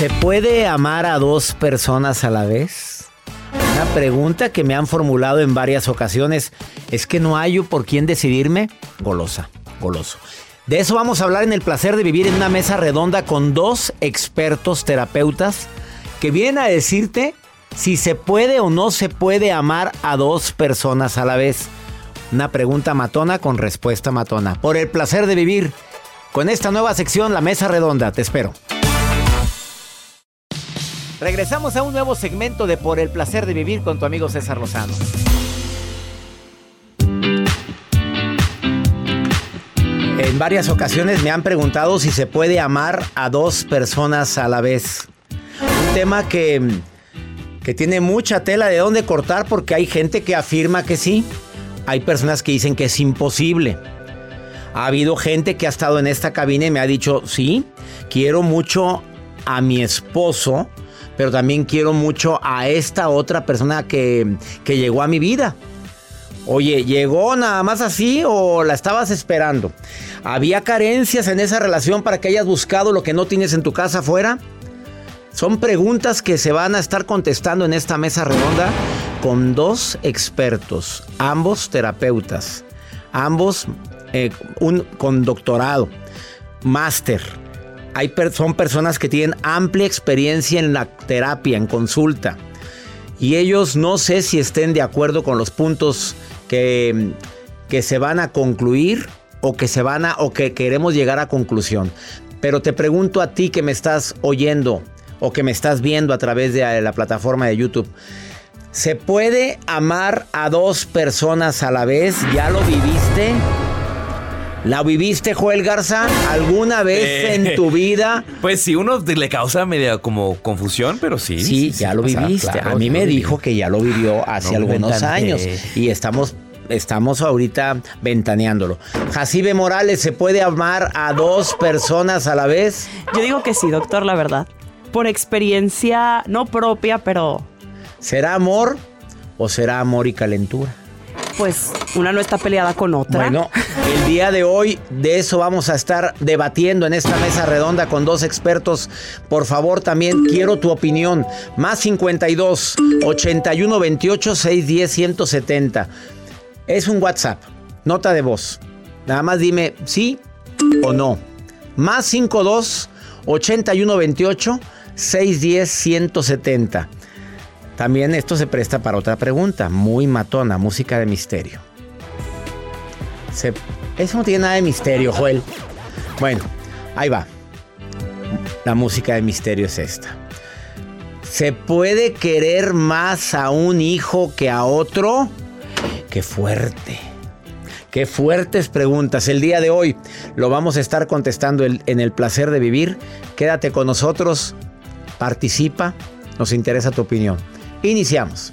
¿Se puede amar a dos personas a la vez? Una pregunta que me han formulado en varias ocasiones. ¿Es que no hay por quién decidirme? Golosa, goloso. De eso vamos a hablar en el placer de vivir en una mesa redonda con dos expertos terapeutas que vienen a decirte si se puede o no se puede amar a dos personas a la vez. Una pregunta matona con respuesta matona. Por el placer de vivir con esta nueva sección, la mesa redonda. Te espero. Regresamos a un nuevo segmento de Por el placer de vivir con tu amigo César Lozano. En varias ocasiones me han preguntado si se puede amar a dos personas a la vez. Un tema que, que tiene mucha tela de dónde cortar porque hay gente que afirma que sí. Hay personas que dicen que es imposible. Ha habido gente que ha estado en esta cabina y me ha dicho, sí, quiero mucho a mi esposo, pero también quiero mucho a esta otra persona que, que llegó a mi vida. Oye, ¿llegó nada más así o la estabas esperando? ¿Había carencias en esa relación para que hayas buscado lo que no tienes en tu casa afuera? Son preguntas que se van a estar contestando en esta mesa redonda con dos expertos, ambos terapeutas, ambos eh, un, con doctorado, máster. Hay son personas que tienen amplia experiencia en la terapia, en consulta. Y ellos no sé si estén de acuerdo con los puntos que, que se van a concluir o que se van a o que queremos llegar a conclusión. Pero te pregunto a ti que me estás oyendo o que me estás viendo a través de la plataforma de YouTube. ¿Se puede amar a dos personas a la vez? ¿Ya lo viviste? ¿La viviste, Joel Garza, alguna vez Eh, en tu vida? Pues sí, uno le causa media como confusión, pero sí. Sí, ya lo viviste. claro, a mí me dijo que ya lo vivió hace No me algunos años y estamos estamos ahorita ventaneándolo. Jacibe Morales, ¿se puede amar a dos personas a la vez? Yo digo que sí, doctor, la verdad. Por experiencia no propia, pero ¿Será amor o será amor y calentura? Pues una no está peleada con otra. Bueno, el día de hoy de eso vamos a estar debatiendo en esta mesa redonda con dos expertos. Por favor, también quiero tu opinión. Más 52 81 28 610 170. Es un WhatsApp, nota de voz. Nada más dime sí o no. Más 52 81 28 610 170. También esto se presta para otra pregunta, muy matona, música de misterio. Eso no tiene nada de misterio, Joel. Bueno, ahí va. La música de misterio es esta. ¿Se puede querer más a un hijo que a otro? Qué fuerte. Qué fuertes preguntas. El día de hoy lo vamos a estar contestando en el placer de vivir. Quédate con nosotros. Participa. Nos interesa tu opinión. Iniciamos.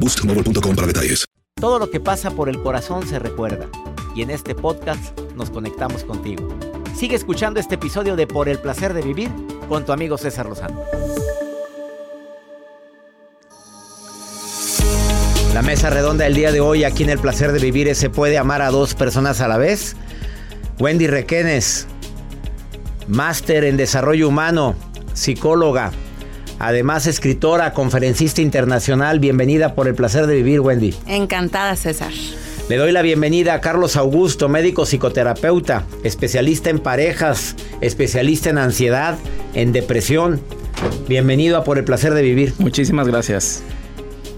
boostmobile.com para detalles. Todo lo que pasa por el corazón se recuerda. Y en este podcast nos conectamos contigo. Sigue escuchando este episodio de Por el placer de vivir con tu amigo César Lozano. La mesa redonda del día de hoy aquí en El placer de vivir es ¿se puede amar a dos personas a la vez? Wendy Requenes, máster en desarrollo humano, psicóloga, además escritora, conferencista internacional. Bienvenida por el placer de vivir, Wendy. Encantada, César. Le doy la bienvenida a Carlos Augusto, médico psicoterapeuta, especialista en parejas, especialista en ansiedad, en depresión. Bienvenido a Por el placer de vivir. Muchísimas gracias.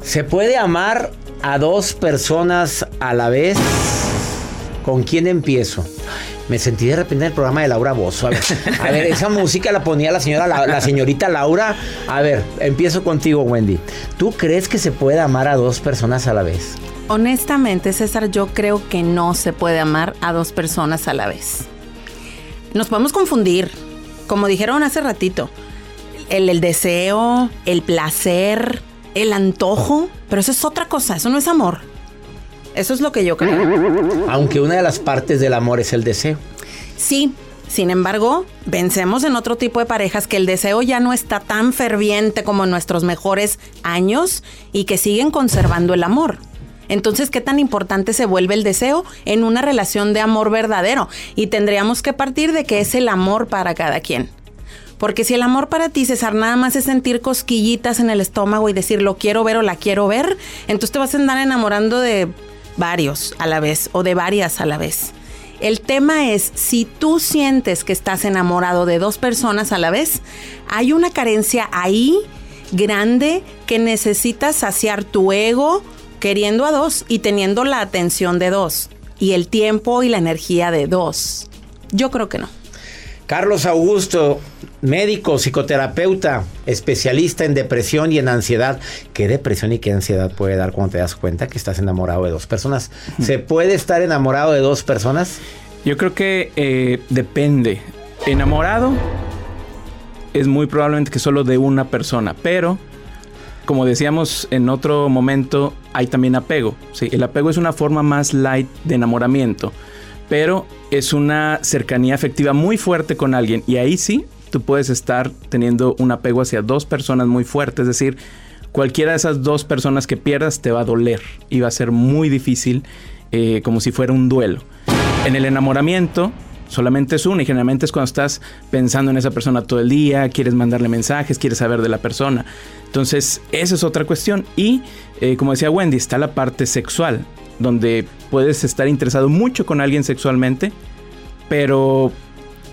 ¿Se puede amar a dos personas a la vez? ¿Con quién empiezo? Me sentí de repente en el programa de Laura Bozo. A ver, a ver, esa música la ponía la señora, la, la, señorita Laura. A ver, empiezo contigo, Wendy. ¿Tú crees que se puede amar a dos personas a la vez? Honestamente, César, yo creo que no se puede amar a dos personas a la vez. Nos podemos confundir, como dijeron hace ratito. El, el deseo, el placer, el antojo, pero eso es otra cosa, eso no es amor. Eso es lo que yo creo. Aunque una de las partes del amor es el deseo. Sí, sin embargo, vencemos en otro tipo de parejas que el deseo ya no está tan ferviente como en nuestros mejores años y que siguen conservando el amor. Entonces, ¿qué tan importante se vuelve el deseo en una relación de amor verdadero? Y tendríamos que partir de que es el amor para cada quien. Porque si el amor para ti, César, nada más es sentir cosquillitas en el estómago y decir lo quiero ver o la quiero ver, entonces te vas a andar enamorando de varios a la vez o de varias a la vez. El tema es, si tú sientes que estás enamorado de dos personas a la vez, hay una carencia ahí grande que necesitas saciar tu ego queriendo a dos y teniendo la atención de dos y el tiempo y la energía de dos. Yo creo que no. Carlos Augusto, médico, psicoterapeuta, especialista en depresión y en ansiedad. ¿Qué depresión y qué ansiedad puede dar cuando te das cuenta que estás enamorado de dos personas? ¿Se puede estar enamorado de dos personas? Yo creo que eh, depende. Enamorado es muy probablemente que solo de una persona, pero como decíamos en otro momento, hay también apego. ¿sí? El apego es una forma más light de enamoramiento pero es una cercanía afectiva muy fuerte con alguien y ahí sí tú puedes estar teniendo un apego hacia dos personas muy fuertes, es decir, cualquiera de esas dos personas que pierdas te va a doler y va a ser muy difícil eh, como si fuera un duelo. En el enamoramiento solamente es uno y generalmente es cuando estás pensando en esa persona todo el día, quieres mandarle mensajes, quieres saber de la persona. Entonces, esa es otra cuestión. Y, eh, como decía Wendy, está la parte sexual donde puedes estar interesado mucho con alguien sexualmente, pero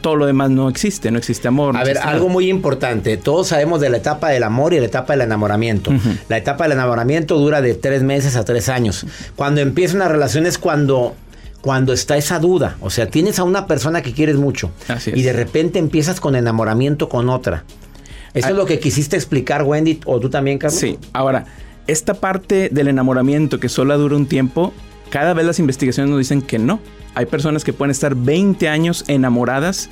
todo lo demás no existe, no existe amor. a ver, algo muy importante. Todos sabemos de la etapa del amor y la etapa del enamoramiento. La etapa del enamoramiento dura de tres meses a tres años. Cuando empieza una relación es cuando, cuando está esa duda. O sea, tienes a una persona que quieres mucho y de repente empiezas con enamoramiento con otra. ¿Eso es ah. lo que quisiste explicar, Wendy, o tú también, Carlos? Sí, ahora esta parte del enamoramiento que solo dura un tiempo, cada vez las investigaciones nos dicen que no. Hay personas que pueden estar 20 años enamoradas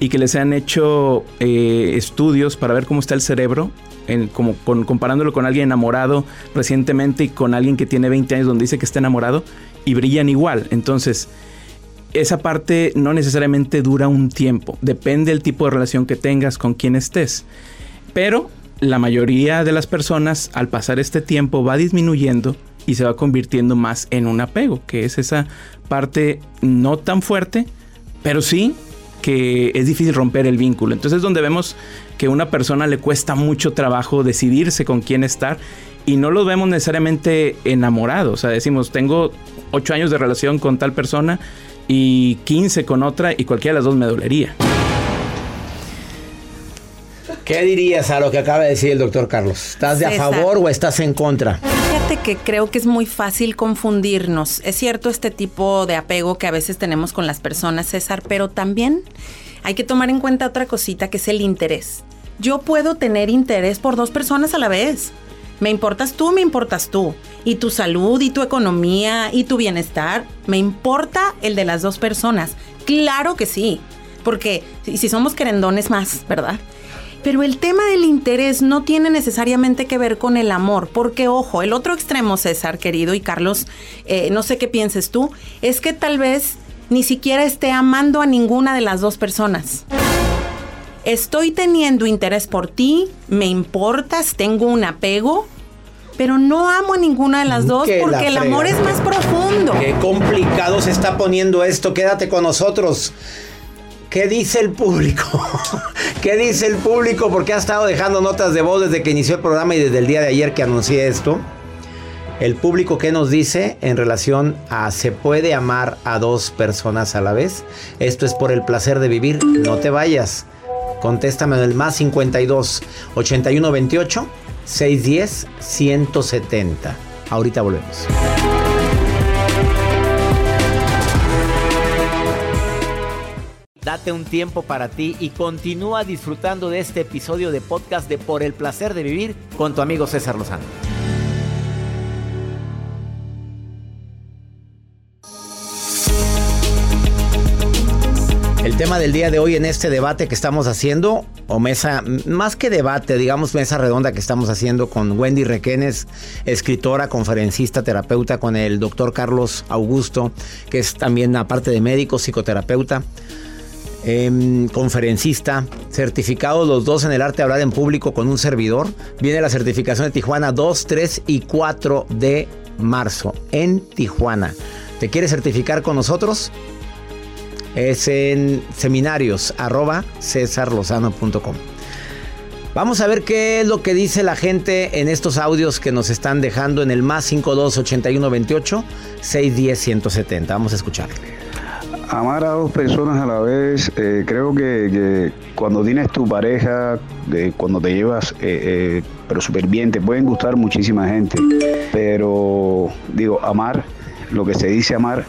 y que les han hecho eh, estudios para ver cómo está el cerebro, comparándolo con alguien enamorado recientemente y con alguien que tiene 20 años donde dice que está enamorado y brillan igual. Entonces, esa parte no necesariamente dura un tiempo, depende del tipo de relación que tengas con quien estés. Pero la mayoría de las personas al pasar este tiempo va disminuyendo y se va convirtiendo más en un apego, que es esa parte no tan fuerte, pero sí que es difícil romper el vínculo. Entonces es donde vemos que a una persona le cuesta mucho trabajo decidirse con quién estar y no lo vemos necesariamente enamorados. O sea, decimos, tengo ocho años de relación con tal persona y 15 con otra y cualquiera de las dos me dolería. ¿Qué dirías a lo que acaba de decir el doctor Carlos? ¿Estás de a favor o estás en contra? Fíjate que creo que es muy fácil confundirnos. Es cierto este tipo de apego que a veces tenemos con las personas, César, pero también hay que tomar en cuenta otra cosita que es el interés. Yo puedo tener interés por dos personas a la vez. Me importas tú, me importas tú. Y tu salud, y tu economía, y tu bienestar. Me importa el de las dos personas. Claro que sí. Porque si somos querendones más, ¿verdad? Pero el tema del interés no tiene necesariamente que ver con el amor, porque ojo, el otro extremo, César, querido, y Carlos, eh, no sé qué pienses tú, es que tal vez ni siquiera esté amando a ninguna de las dos personas. Estoy teniendo interés por ti, me importas, tengo un apego, pero no amo a ninguna de las dos Que la porque el amor es más profundo. Qué complicado se está poniendo esto. Quédate con nosotros. ¿Qué dice el público? ¿Qué dice el público? Porque ha estado dejando notas de voz desde que inició el programa y desde el día de ayer que anuncié esto. El público, ¿qué nos dice en relación a se puede amar a dos personas a la vez? Esto es por el placer de vivir. No te vayas. Contéstame en el más 52 81 28 610 170. Ahorita volvemos. Date un tiempo para ti y continúa disfrutando de este episodio de podcast de Por el placer de vivir con tu amigo César Lozano. El tema del día de hoy en este debate que estamos haciendo, o mesa, más que debate, digamos mesa redonda que estamos haciendo con Wendy Requenes, escritora, conferencista, terapeuta, con el doctor Carlos Augusto, que es también aparte de médico, psicoterapeuta, em, conferencista, certificados los dos en el arte de hablar en público con un servidor. Viene la certificación de Tijuana 2, 3 y 4 de marzo en Tijuana. ¿Te quieres certificar con nosotros? es en seminarios arroba cesarlozano.com. Vamos a ver qué es lo que dice la gente en estos audios que nos están dejando en el más 52 81 28 610 170. Vamos a escuchar. Amar a dos personas a la vez, eh, creo que, cuando tienes tu pareja, eh, cuando te llevas, eh, pero súper bien, te pueden gustar muchísima gente, pero digo, amar, lo que se dice amar,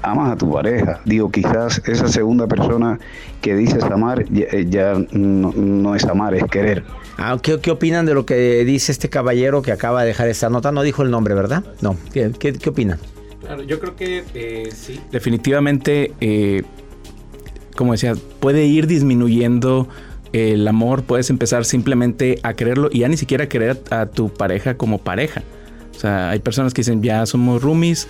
amas a tu pareja. Digo, quizás esa segunda persona que dices amar ya, no es amar, es querer. Ah, ¿qué, qué opinan de lo que dice este caballero que acaba de dejar esta nota? No dijo el nombre, ¿verdad? No. ¿Qué, qué, qué opinan? Claro, yo creo que eh, sí. Definitivamente, eh, como decía, puede ir disminuyendo el amor, puedes empezar simplemente a quererlo y ya ni siquiera querer a tu pareja como pareja. O sea, hay personas que dicen, ya somos roomies,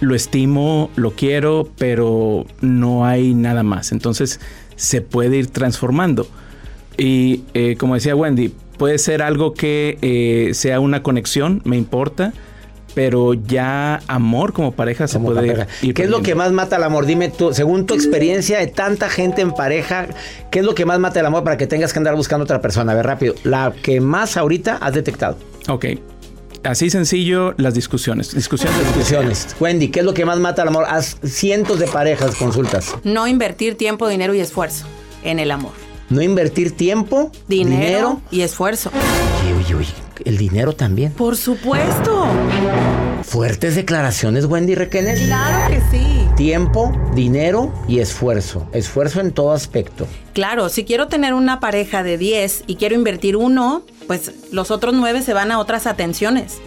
lo estimo, lo quiero, pero no hay nada más. Entonces se puede ir transformando. Y eh, como decía Wendy, puede ser algo que sea una conexión, me importa, pero ya amor como pareja se puede pareja. ir ¿Qué es lo que más mata el amor? Dime tú, según tu experiencia de tanta gente en pareja, ¿qué es lo que más mata el amor para que tengas que andar buscando otra persona? A ver, rápido. La que más ahorita has detectado. Ok. Así sencillo, las discusiones. Discusiones. Discusiones. Wendy, ¿qué es lo que más mata el amor? Haz cientos de parejas consultas. No invertir tiempo, dinero y esfuerzo en el amor. No invertir tiempo, Dinero, dinero. y esfuerzo. Oye, oye, oye, el dinero también. Por supuesto. Fuertes declaraciones, Wendy Requenes. Claro que sí. Tiempo, dinero y esfuerzo. Esfuerzo en todo aspecto. Claro, si quiero tener una pareja de 10 y quiero invertir uno, pues los otros 9 se van a otras atenciones.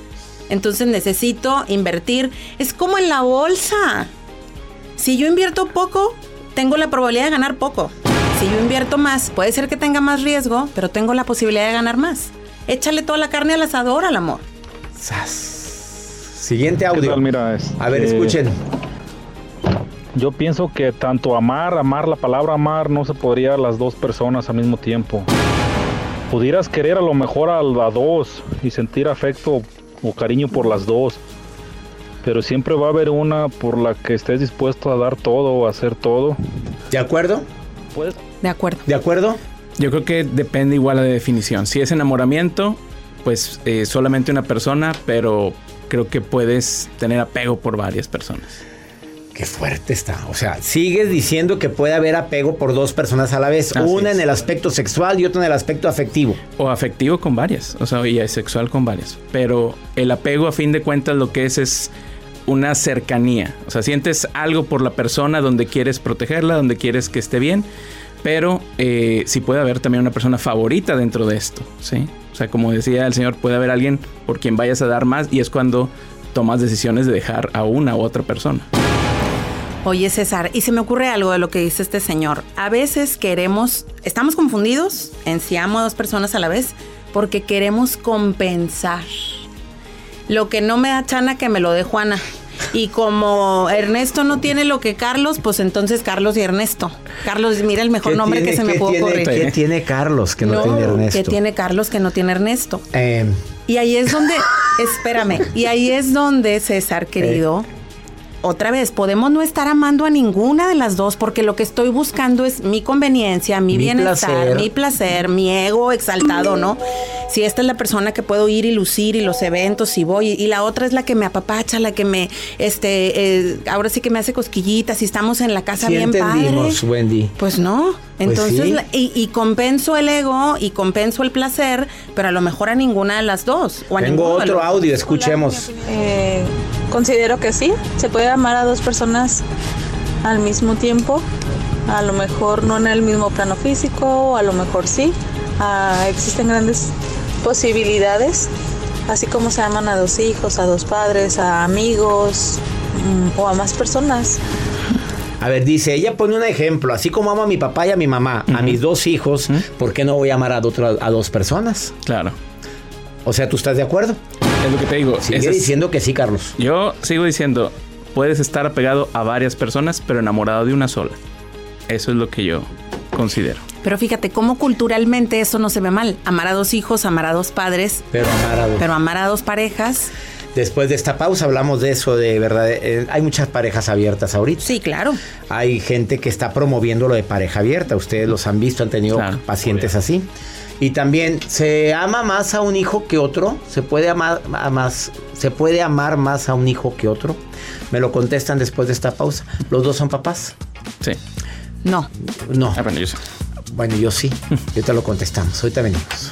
Entonces necesito invertir. Es como en la bolsa. Si yo invierto poco, tengo la probabilidad de ganar poco. Si yo invierto más, puede ser que tenga más riesgo, pero tengo la posibilidad de ganar más. Échale toda la carne al asador, al amor. Sas. Siguiente ¿Qué audio. tal? Mira, es- A ver, escuchen. Yo pienso que tanto amar, amar, la palabra amar no se podría a las dos personas al mismo tiempo. pudieras querer a lo mejor a las dos y sentir afecto o cariño por las dos. Pero siempre va a haber una por la que estés dispuesto a dar todo o a hacer todo. ¿De acuerdo? Puedes De acuerdo. ¿De acuerdo? Yo creo que depende igual de definición. Si es enamoramiento, pues eh, solamente una persona, pero creo que puedes tener apego por varias personas. Qué fuerte está. O sea, sigues diciendo que puede haber apego por dos personas a la vez. Así una es. en el aspecto sexual y otra en el aspecto afectivo. O afectivo con varias, o sea, y asexual con varias. Pero el apego, a fin de cuentas, lo que es es una cercanía. O sea, sientes algo por la persona donde quieres protegerla, donde quieres que esté bien. Pero eh, sí puede haber también una persona favorita dentro de esto, ¿sí? O sea, como decía el señor, puede haber alguien por quien vayas a dar más y es cuando tomas decisiones de dejar a una u otra persona. Oye, César, y se me ocurre algo de lo que dice este señor. A veces queremos, estamos confundidos en si amo a dos personas a la vez porque queremos compensar. Lo que no me da Chana, que me lo dé Juana. Y como Ernesto no tiene lo que Carlos, pues entonces Carlos y Ernesto. Carlos, mira el mejor ¿Qué nombre tiene- que se me qué puede tiene- ocurrir. ¿Qué tiene Carlos que no, tiene Ernesto? que tiene Carlos que no tiene Ernesto. Eh, Y ahí es donde, espérame, y ahí es donde, César, querido, otra vez, podemos no estar amando a ninguna de las dos porque lo que estoy buscando es mi conveniencia, mi, Mi bienestar, placer. mi placer, mi ego exaltado, ¿no? Si esta es la persona que puedo ir y lucir y los eventos y voy, y la otra es la que me apapacha, la que me, este, eh, ahora sí que me hace cosquillitas y estamos en la casa sí bien padre. Wendy. Pues no. Pues Entonces, sí. la- y, y compenso el ego y compenso el placer, pero a lo mejor a ninguna de las dos. O a Tengo otro los- audio, escuchemos. Eh, considero que sí, se puede amar a dos personas al mismo tiempo, a lo mejor no en el mismo plano físico, a lo mejor sí, Ah, existen grandes posibilidades, así como se aman a dos hijos, a dos padres, a amigos mm, o a más personas. A ver, dice, ella pone un ejemplo, así como amo a mi papá y a mi mamá, a mis dos hijos, ¿por qué no voy a amar a, otro- a dos personas? Claro. O sea, ¿tú estás de acuerdo? Es lo que te digo. Sigue diciendo que sí, Carlos. Yo sigo diciendo, puedes estar apegado a varias personas, pero enamorado de una sola. Eso es lo que yo considero. Pero fíjate cómo culturalmente eso no se ve mal. Amar a dos hijos, amar a dos padres, Pero amar a dos. pero amar a dos parejas, Después de esta pausa hablamos de eso, de verdad. eh, hay muchas parejas abiertas ahorita. sí, claro. Hay gente que está promoviendo lo de pareja abierta. Ustedes los han visto, han tenido Claro. pacientes así. Y también, ¿se ama más a un hijo que otro? ¿Se puede amar a más, ¿se puede amar más a un hijo que otro? Me lo contestan después de esta pausa. ¿Los dos son papás? Sí. No. No. Ah, bueno, yo sé. Bueno, yo sí. Yo te lo contestamos. Ahorita venimos.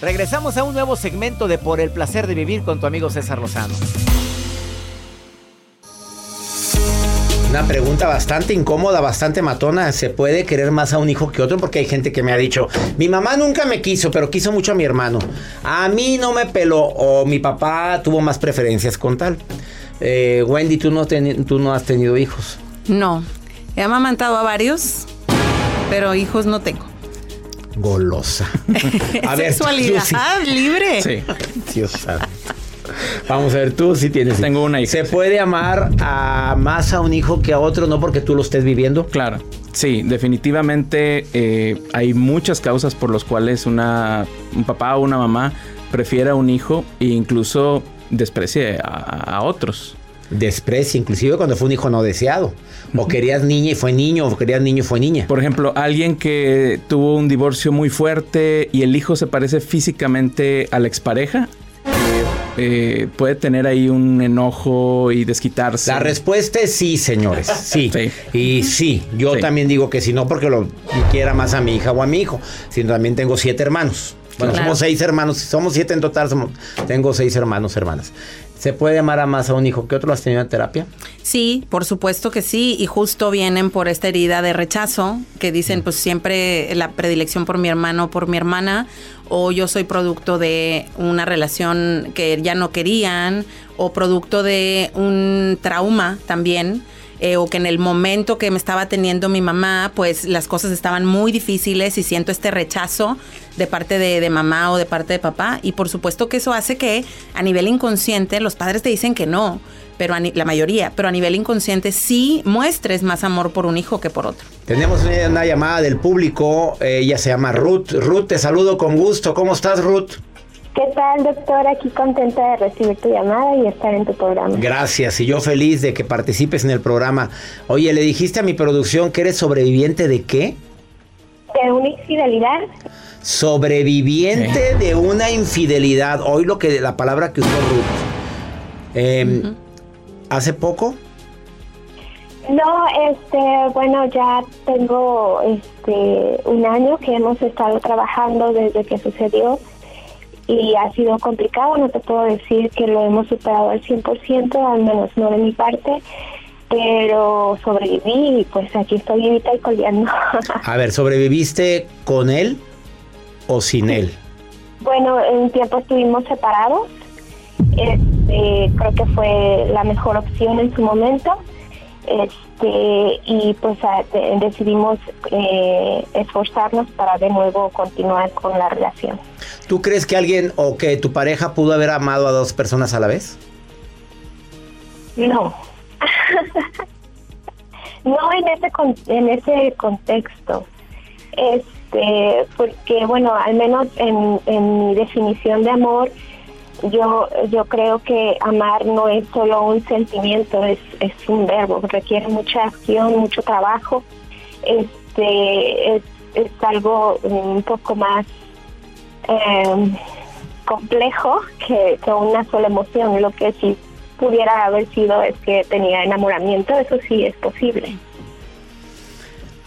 Regresamos a un nuevo segmento de Por el placer de vivir con tu amigo César Lozano. Una pregunta bastante incómoda, bastante matona. ¿Se puede querer más a un hijo que otro? Porque hay gente que me ha dicho, mi mamá nunca me quiso, pero quiso mucho a mi hermano. A mí no me peló o mi papá tuvo más preferencias con tal. Eh, Wendy, ¿tú no, tú no has tenido hijos. No. He amamantado a varios, pero hijos no tengo. Golosa. A ver, Sexualidad libre. Sí. Dios santo. Vamos a ver, tú sí tienes. Tengo una hija. ¿Se puede amar a más a un hijo que a otro, no porque tú lo estés viviendo? Claro, sí, definitivamente eh, hay muchas causas por las cuales una, un papá o una mamá prefiere a un hijo e incluso desprecie a, a otros. Desprecia, inclusive cuando fue un hijo no deseado. O querías niña y fue niño, o querías niño y fue niña. Por ejemplo, alguien que tuvo un divorcio muy fuerte y el hijo se parece físicamente a la expareja, eh, eh, puede tener ahí un enojo y desquitarse. La respuesta es sí, señores. Sí. Y sí, yo también digo que si no porque lo quiera más a mi hija o a mi hijo, sino también tengo siete hermanos. Bueno, Claro. somos seis hermanos, somos siete en total, somos- tengo seis hermanos, hermanas. ¿Se puede amar a más a un hijo que otro? ¿Lo has tenido en terapia? Sí, por supuesto que sí, y justo vienen por esta herida de rechazo, que Mm. dicen pues siempre la predilección por mi hermano o por mi hermana, o yo soy producto de una relación que ya no querían, o producto de un trauma también, eh, o que en el momento que me estaba teniendo mi mamá, pues las cosas estaban muy difíciles y siento este rechazo de parte de, mamá o de parte de papá. Y por supuesto que eso hace que a nivel inconsciente los padres te dicen que no, pero a la mayoría, pero a nivel inconsciente sí muestres más amor por un hijo que por otro. Tenemos una, una llamada del público, eh, ella se llama Ruth. Ruth, te saludo con gusto. ¿Cómo estás, Ruth? ¿Qué tal, doctor? Aquí contenta de recibir tu llamada y estar en tu programa. Gracias, y yo feliz de que participes en el programa. Oye, le dijiste a mi producción que eres sobreviviente de qué? ¿De una infidelidad? Sobreviviente de una infidelidad. Hoy lo que la palabra que usó Ruth. Eh, ¿Hace poco? No, este, bueno, ya tengo este un año que hemos estado trabajando desde que sucedió y ha sido complicado, no te puedo decir que lo hemos superado al 100%, al menos no de mi parte, pero sobreviví y pues aquí estoy vivita y coleando. A ver, ¿sobreviviste con él o sin él? Bueno, en un tiempo estuvimos separados. Este, creo que fue la mejor opción en su momento. Este, y pues a- de- decidimos eh, esforzarnos para de nuevo continuar con la relación. ¿Tú crees que alguien o que tu pareja pudo haber amado a dos personas a la vez? No. no en ese con- en ese contexto. Este, porque bueno, al menos en, en mi definición de amor, yo yo creo que amar no es solo un sentimiento, es, es un verbo, requiere mucha acción, mucho trabajo. Este es, es algo un poco más eh, complejo que, que una sola emoción. Lo que sí pudiera haber sido es que tenía enamoramiento, eso sí es posible.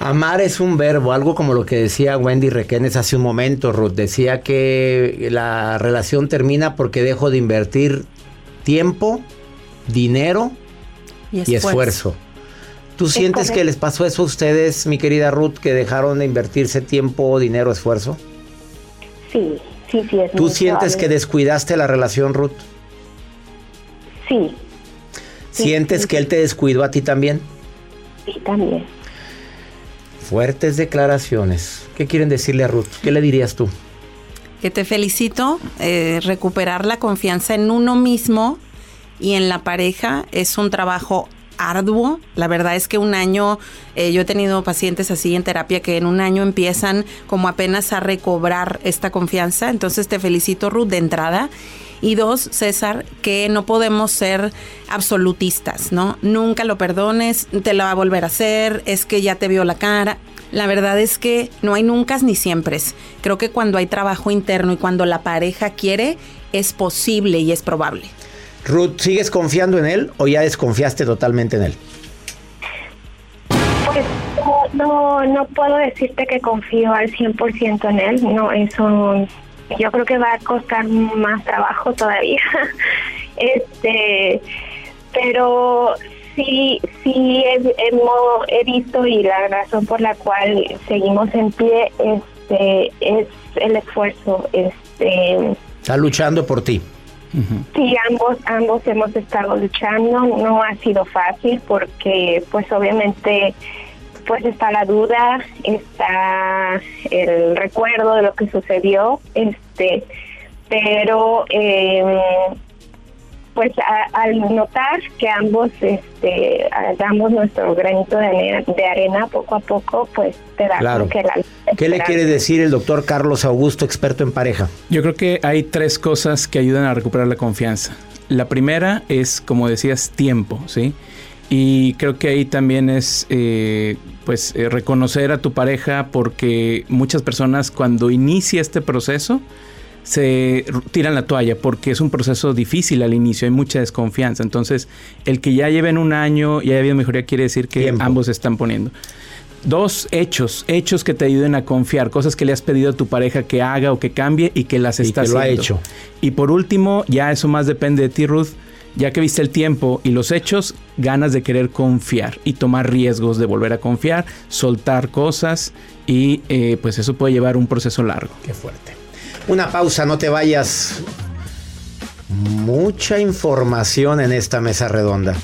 Amar es un verbo, algo como lo que decía Wendy Requenes hace un momento, Ruth. Decía que la relación termina porque dejo de invertir tiempo, dinero Y y esfuerzo. ¿Tú sientes que les pasó eso a ustedes, mi querida Ruth, que dejaron de invertirse tiempo, dinero, esfuerzo? Sí, sí, sí es ¿Tú sientes que descuidaste la relación, Ruth? Sí, Sí, ¿Sientes sí. que él te descuidó a ti también? sí, también. Fuertes declaraciones. ¿Qué quieren decirle a Ruth? ¿Qué le dirías tú? Que te felicito, eh, recuperar la confianza en uno mismo y en la pareja es un trabajo arduo. La verdad es que un año, eh, yo he tenido pacientes así en terapia que en un año empiezan como apenas a recobrar esta confianza. Entonces te felicito Ruth de entrada. Y dos, César, que no podemos ser absolutistas, ¿no? Nunca lo perdones, te lo va a volver a hacer, es que ya te vio la cara. La verdad es que no hay nunca ni siempre. Creo que cuando hay trabajo interno y cuando la pareja quiere, es posible y es probable. Ruth, ¿sigues confiando en él o ya desconfiaste totalmente en él? Pues no, no, no puedo decirte que confío al 100% en él, no, eso yo creo que va a costar más trabajo todavía. este, pero sí, sí he, hemo- he visto y la razón por la cual seguimos en pie este, es el esfuerzo. Este, Está luchando por ti. Sí, ambos, ambos hemos estado luchando. No ha sido fácil porque, pues, obviamente, pues está la duda, está el recuerdo de lo que sucedió, este, pero, eh, pues, a- al notar que ambos, este, damos nuestro granito de arena, de arena poco a poco, pues, te da Claro. que la ¿Qué le quiere decir el doctor Carlos Augusto, experto en pareja? Yo creo que hay tres cosas que ayudan a recuperar la confianza. La primera es, como decías, tiempo, ¿sí? Y creo que ahí también es, eh, pues, eh, reconocer a tu pareja porque muchas personas cuando inicia este proceso se tiran la toalla porque es un proceso difícil al inicio, hay mucha desconfianza. Entonces, el que ya lleven un año y haya habido mejoría quiere decir que ambos se están poniendo. Dos hechos, hechos que te ayuden a confiar, cosas que le has pedido a tu pareja que haga o que cambie y que las Y está que lo ha haciendo. hecho. Y por último, ya eso más depende de ti, Ruth. Ya que viste el tiempo y los hechos, ganas de querer confiar y tomar riesgos de volver a confiar, soltar cosas y eh, pues eso puede llevar un proceso largo. Qué fuerte. Una pausa, no te vayas. Mucha información en esta mesa redonda.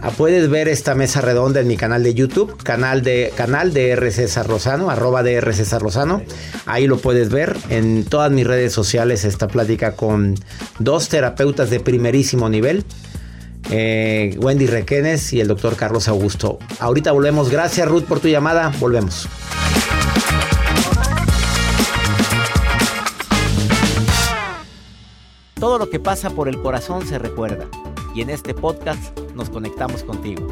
Ah, Puedes ver esta mesa redonda en mi canal de YouTube, canal de, canal de R. César Lozano, arroba de R. César Lozano. Ahí lo puedes ver. En todas mis redes sociales esta plática con dos terapeutas de primerísimo nivel. eh, Wendy Requenes y el doctor Carlos Augusto. Ahorita volvemos. Gracias Ruth por tu llamada. Volvemos. Todo lo que pasa por el corazón se recuerda. Y en este podcast nos conectamos contigo.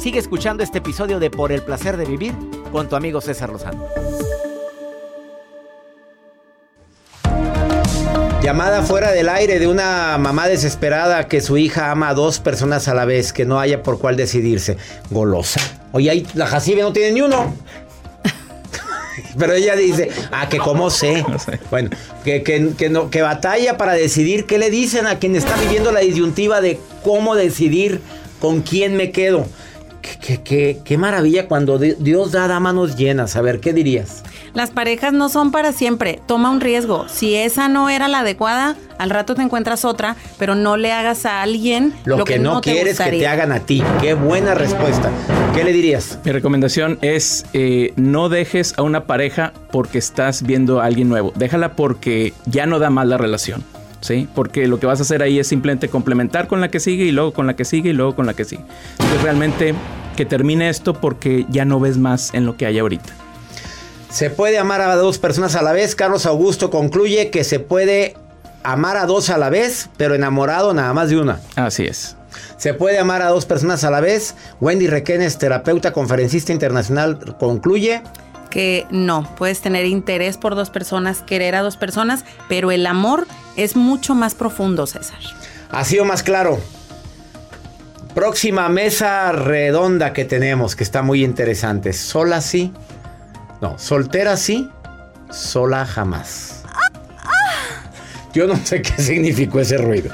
Sigue escuchando este episodio de Por el placer de vivir con tu amigo César Lozano. Llamada fuera del aire de una mamá desesperada que su hija ama a dos personas a la vez, que no haya por cuál decidirse. Golosa. Oye, ahí la Jacibe no tiene ni uno. Pero ella dice, ah, que cómo sé. Bueno, que, que, que no, que batalla para decidir qué le dicen a quien está viviendo la disyuntiva de cómo decidir con quién me quedo. Qué, qué- qué- qué maravilla cuando di- Dios da, da manos llenas. A ver, ¿qué dirías? Las parejas no son para siempre. Toma un riesgo. Si esa no era la adecuada, al rato te encuentras otra, pero no le hagas a alguien Lo, que, no, quieres que te hagan a ti. Qué buena respuesta. ¿Qué le dirías? Mi recomendación es eh, no dejes a una pareja porque estás viendo a alguien nuevo. Déjala porque ya no da más la relación. ¿Sí? Porque lo que vas a hacer ahí es simplemente complementar con la que sigue y luego con la que sigue y luego con la que sigue. Entonces realmente que termine esto porque ya no ves más en lo que hay ahorita. Se puede amar a dos personas a la vez. Carlos Augusto concluye que se puede amar a dos a la vez, pero enamorado nada más de una. Así es. Se puede amar a dos personas a la vez. Wendy Requenes, terapeuta, conferencista internacional, concluye. Que no, puedes tener interés por dos personas, querer a dos personas, pero el amor es mucho más profundo, César. Ha sido más claro. Próxima mesa redonda que tenemos, que está muy interesante. Sola sí. No, soltera sí. Sola jamás. Yo no sé qué significó ese ruido.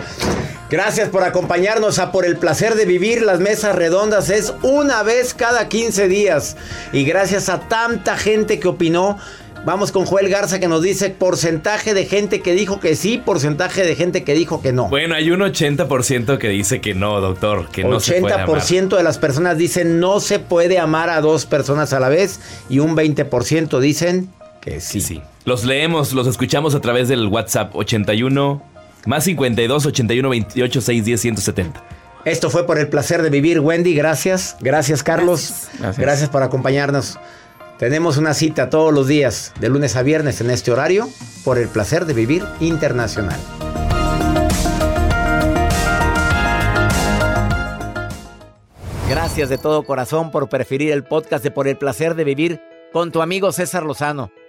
Gracias por acompañarnos a Por el Placer de Vivir. Las mesas redondas es una vez cada 15 días. Y gracias a tanta gente que opinó. Vamos con Joel Garza que nos dice porcentaje de gente que dijo que sí, porcentaje de gente que dijo que no. Bueno, hay un 80% que dice que no, doctor, que no se puede amar. 80% de las personas dicen no se puede amar a dos personas a la vez y un 20% dicen que sí. Sí. Los leemos, los escuchamos a través del WhatsApp 81 más 52 81 28 610 170. Esto fue por el placer de vivir, Wendy. Gracias. Gracias, Carlos. Gracias. Gracias por acompañarnos. Tenemos una cita todos los días, de lunes a viernes en este horario, por el placer de vivir internacional. Gracias de todo corazón por preferir el podcast de Por el placer de vivir con tu amigo César Lozano.